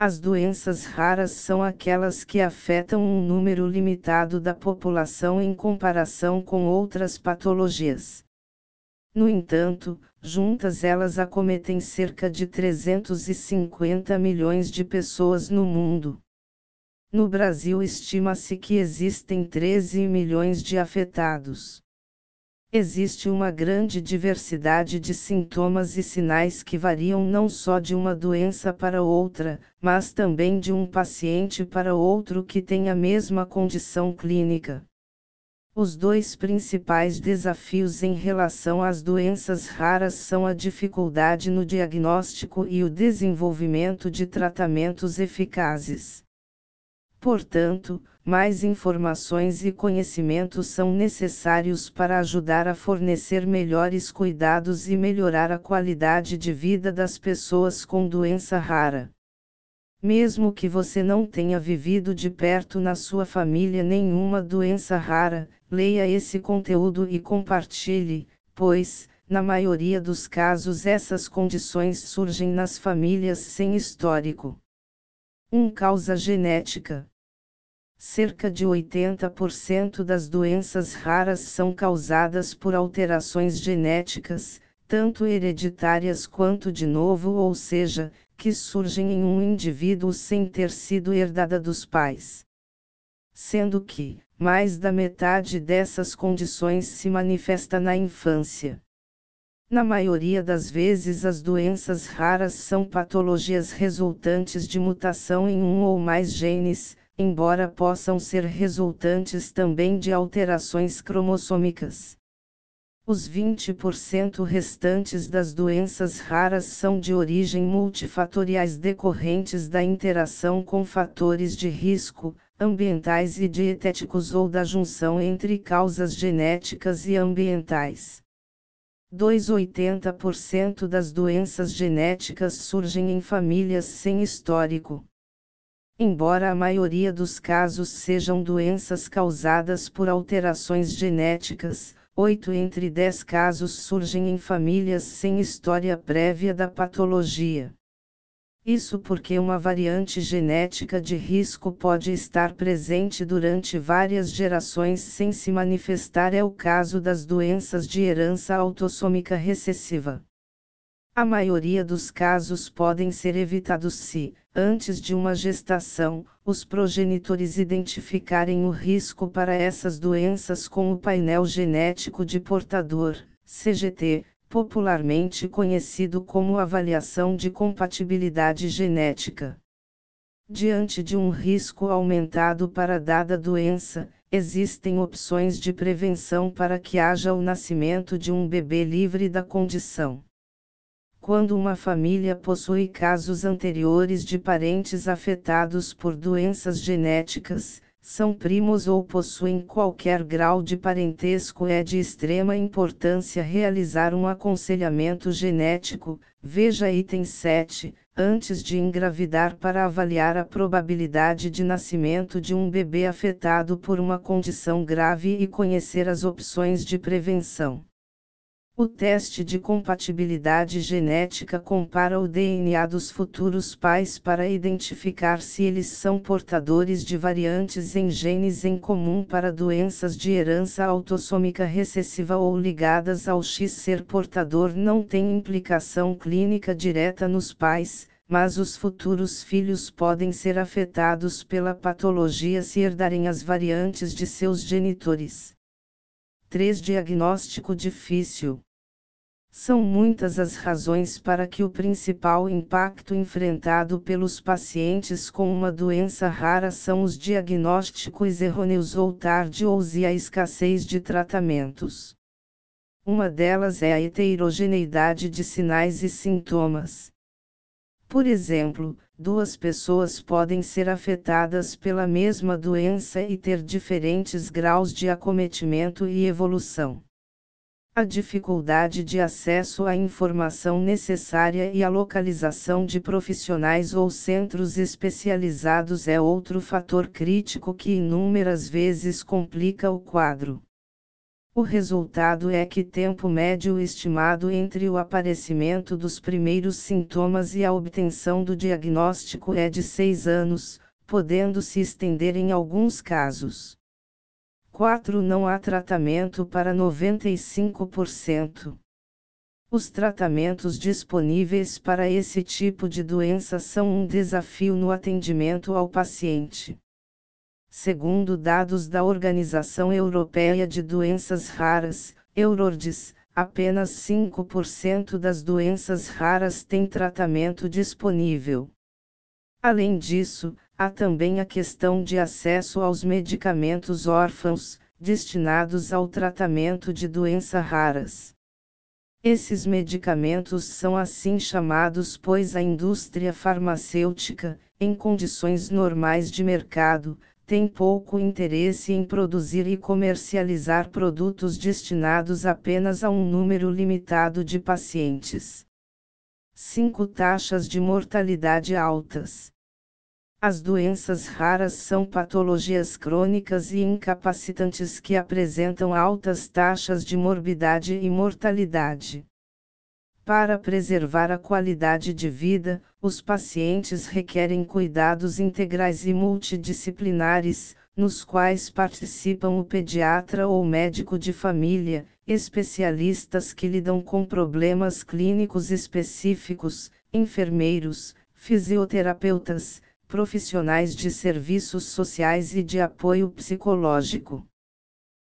As doenças raras são aquelas que afetam um número limitado da população em comparação com outras patologias. No entanto, juntas elas acometem cerca de 350 milhões de pessoas no mundo. No Brasil estima-se que existem 13 milhões de afetados. Existe uma grande diversidade de sintomas e sinais que variam não só de uma doença para outra, mas também de um paciente para outro que tem a mesma condição clínica. Os dois principais desafios em relação às doenças raras são a dificuldade no diagnóstico e o desenvolvimento de tratamentos eficazes. Portanto, mais informações e conhecimentos são necessários para ajudar a fornecer melhores cuidados e melhorar a qualidade de vida das pessoas com doença rara. Mesmo que você não tenha vivido de perto na sua família nenhuma doença rara, leia esse conteúdo e compartilhe, pois, na maioria dos casos, essas condições surgem nas famílias sem histórico. 1. Causa genética. Cerca de 80% das doenças raras são causadas por alterações genéticas, tanto hereditárias quanto de novo, ou seja, que surgem em um indivíduo sem ter sido herdada dos pais. Sendo que, mais da metade dessas condições se manifesta na infância. Na maioria das vezes, as doenças raras são patologias resultantes de mutação em um ou mais genes, embora possam ser resultantes também de alterações cromossômicas. Os 20% restantes das doenças raras são de origem multifatoriais decorrentes da interação com fatores de risco, ambientais e dietéticos ou da junção entre causas genéticas e ambientais. 2,80% das doenças genéticas surgem em famílias sem histórico. Embora a maioria dos casos sejam doenças causadas por alterações genéticas, 8 entre 10 casos surgem em famílias sem história prévia da patologia. Isso porque uma variante genética de risco pode estar presente durante várias gerações sem se manifestar, é o caso das doenças de herança autossômica recessiva. A maioria dos casos podem ser evitados se, antes de uma gestação, os progenitores identificarem o risco para essas doenças com o painel genético de portador, CGT, popularmente conhecido como avaliação de compatibilidade genética. Diante de um risco aumentado para dada doença, existem opções de prevenção para que haja o nascimento de um bebê livre da condição. Quando uma família possui casos anteriores de parentes afetados por doenças genéticas, são primos ou possuem qualquer grau de parentesco, é de extrema importância realizar um aconselhamento genético, veja item 7, antes de engravidar para avaliar a probabilidade de nascimento de um bebê afetado por uma condição grave e conhecer as opções de prevenção. O teste de compatibilidade genética compara o DNA dos futuros pais para identificar se eles são portadores de variantes em genes em comum para doenças de herança autossômica recessiva ou ligadas ao X. Ser portador não tem implicação clínica direta nos pais, mas os futuros filhos podem ser afetados pela patologia se herdarem as variantes de seus genitores. 3. Diagnóstico difícil. São muitas as razões para que o principal impacto enfrentado pelos pacientes com uma doença rara são os diagnósticos errôneos ou tardios e a escassez de tratamentos. Uma delas é a heterogeneidade de sinais e sintomas. Por exemplo, duas pessoas podem ser afetadas pela mesma doença e ter diferentes graus de acometimento e evolução. A dificuldade de acesso à informação necessária e a localização de profissionais ou centros especializados é outro fator crítico que inúmeras vezes complica o quadro. O resultado é que tempo médio estimado entre o aparecimento dos primeiros sintomas e a obtenção do diagnóstico é de 6 anos, podendo se estender em alguns casos. 4. Não há tratamento para 95%. Os tratamentos disponíveis para esse tipo de doença são um desafio no atendimento ao paciente. Segundo dados da Organização Europeia de Doenças Raras, Eurordis, apenas 5% das doenças raras têm tratamento disponível. Além disso, há também a questão de acesso aos medicamentos órfãos, destinados ao tratamento de doenças raras. Esses medicamentos são assim chamados pois a indústria farmacêutica, em condições normais de mercado, tem pouco interesse em produzir e comercializar produtos destinados apenas a um número limitado de pacientes. 5. Taxas de mortalidade altas. As doenças raras são patologias crônicas e incapacitantes que apresentam altas taxas de morbidade e mortalidade. Para preservar a qualidade de vida, os pacientes requerem cuidados integrais e multidisciplinares, nos quais participam o pediatra ou médico de família, especialistas que lidam com problemas clínicos específicos, enfermeiros, fisioterapeutas, profissionais de serviços sociais e de apoio psicológico.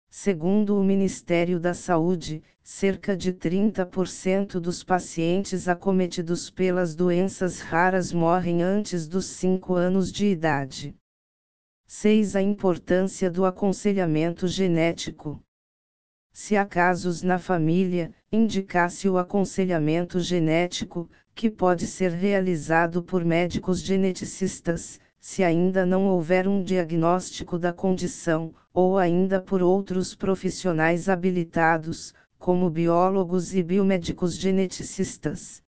Segundo o Ministério da Saúde, cerca de 30% dos pacientes acometidos pelas doenças raras morrem antes dos 5 anos de idade. 6. A importância do aconselhamento genético. Se há casos na família, indicasse o aconselhamento genético, que pode ser realizado por médicos geneticistas, se ainda não houver um diagnóstico da condição, ou ainda por outros profissionais habilitados, como biólogos e biomédicos geneticistas.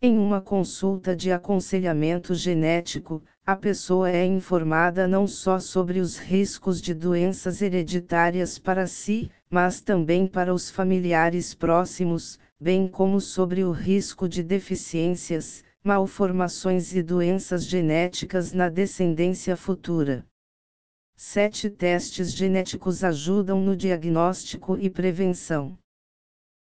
Em uma consulta de aconselhamento genético, a pessoa é informada não só sobre os riscos de doenças hereditárias para si, mas também para os familiares próximos, bem como sobre o risco de deficiências, malformações e doenças genéticas na descendência futura. Sete testes genéticos ajudam no diagnóstico e prevenção.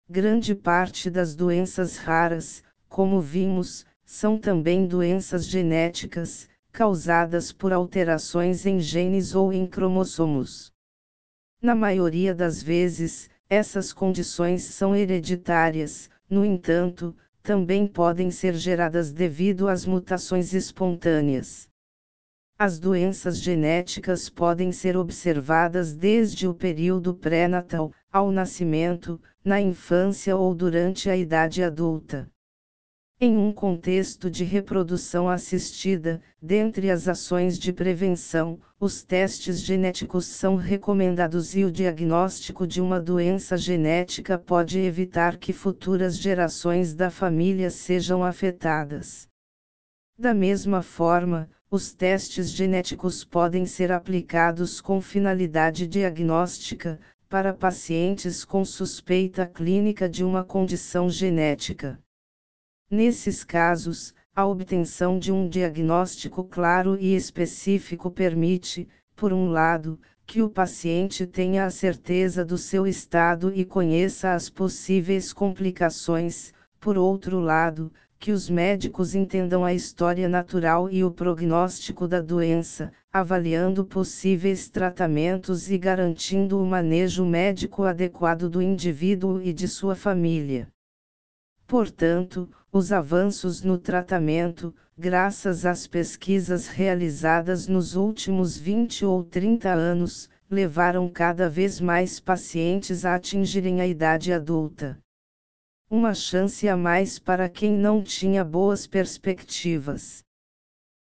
Grande parte das doenças raras, como vimos, são também doenças genéticas, causadas por alterações em genes ou em cromossomos. Na maioria das vezes, essas condições são hereditárias, no entanto, também podem ser geradas devido às mutações espontâneas. As doenças genéticas podem ser observadas desde o período pré-natal, ao nascimento, na infância ou durante a idade adulta. Em um contexto de reprodução assistida, dentre as ações de prevenção, os testes genéticos são recomendados e o diagnóstico de uma doença genética pode evitar que futuras gerações da família sejam afetadas. Da mesma forma, os testes genéticos podem ser aplicados com finalidade diagnóstica, para pacientes com suspeita clínica de uma condição genética. Nesses casos, a obtenção de um diagnóstico claro e específico permite, por um lado, que o paciente tenha a certeza do seu estado e conheça as possíveis complicações, por outro lado, que os médicos entendam a história natural e o prognóstico da doença, avaliando possíveis tratamentos e garantindo o manejo médico adequado do indivíduo e de sua família. Portanto, os avanços no tratamento, graças às pesquisas realizadas nos últimos 20 ou 30 anos, levaram cada vez mais pacientes a atingirem a idade adulta. Uma chance a mais para quem não tinha boas perspectivas.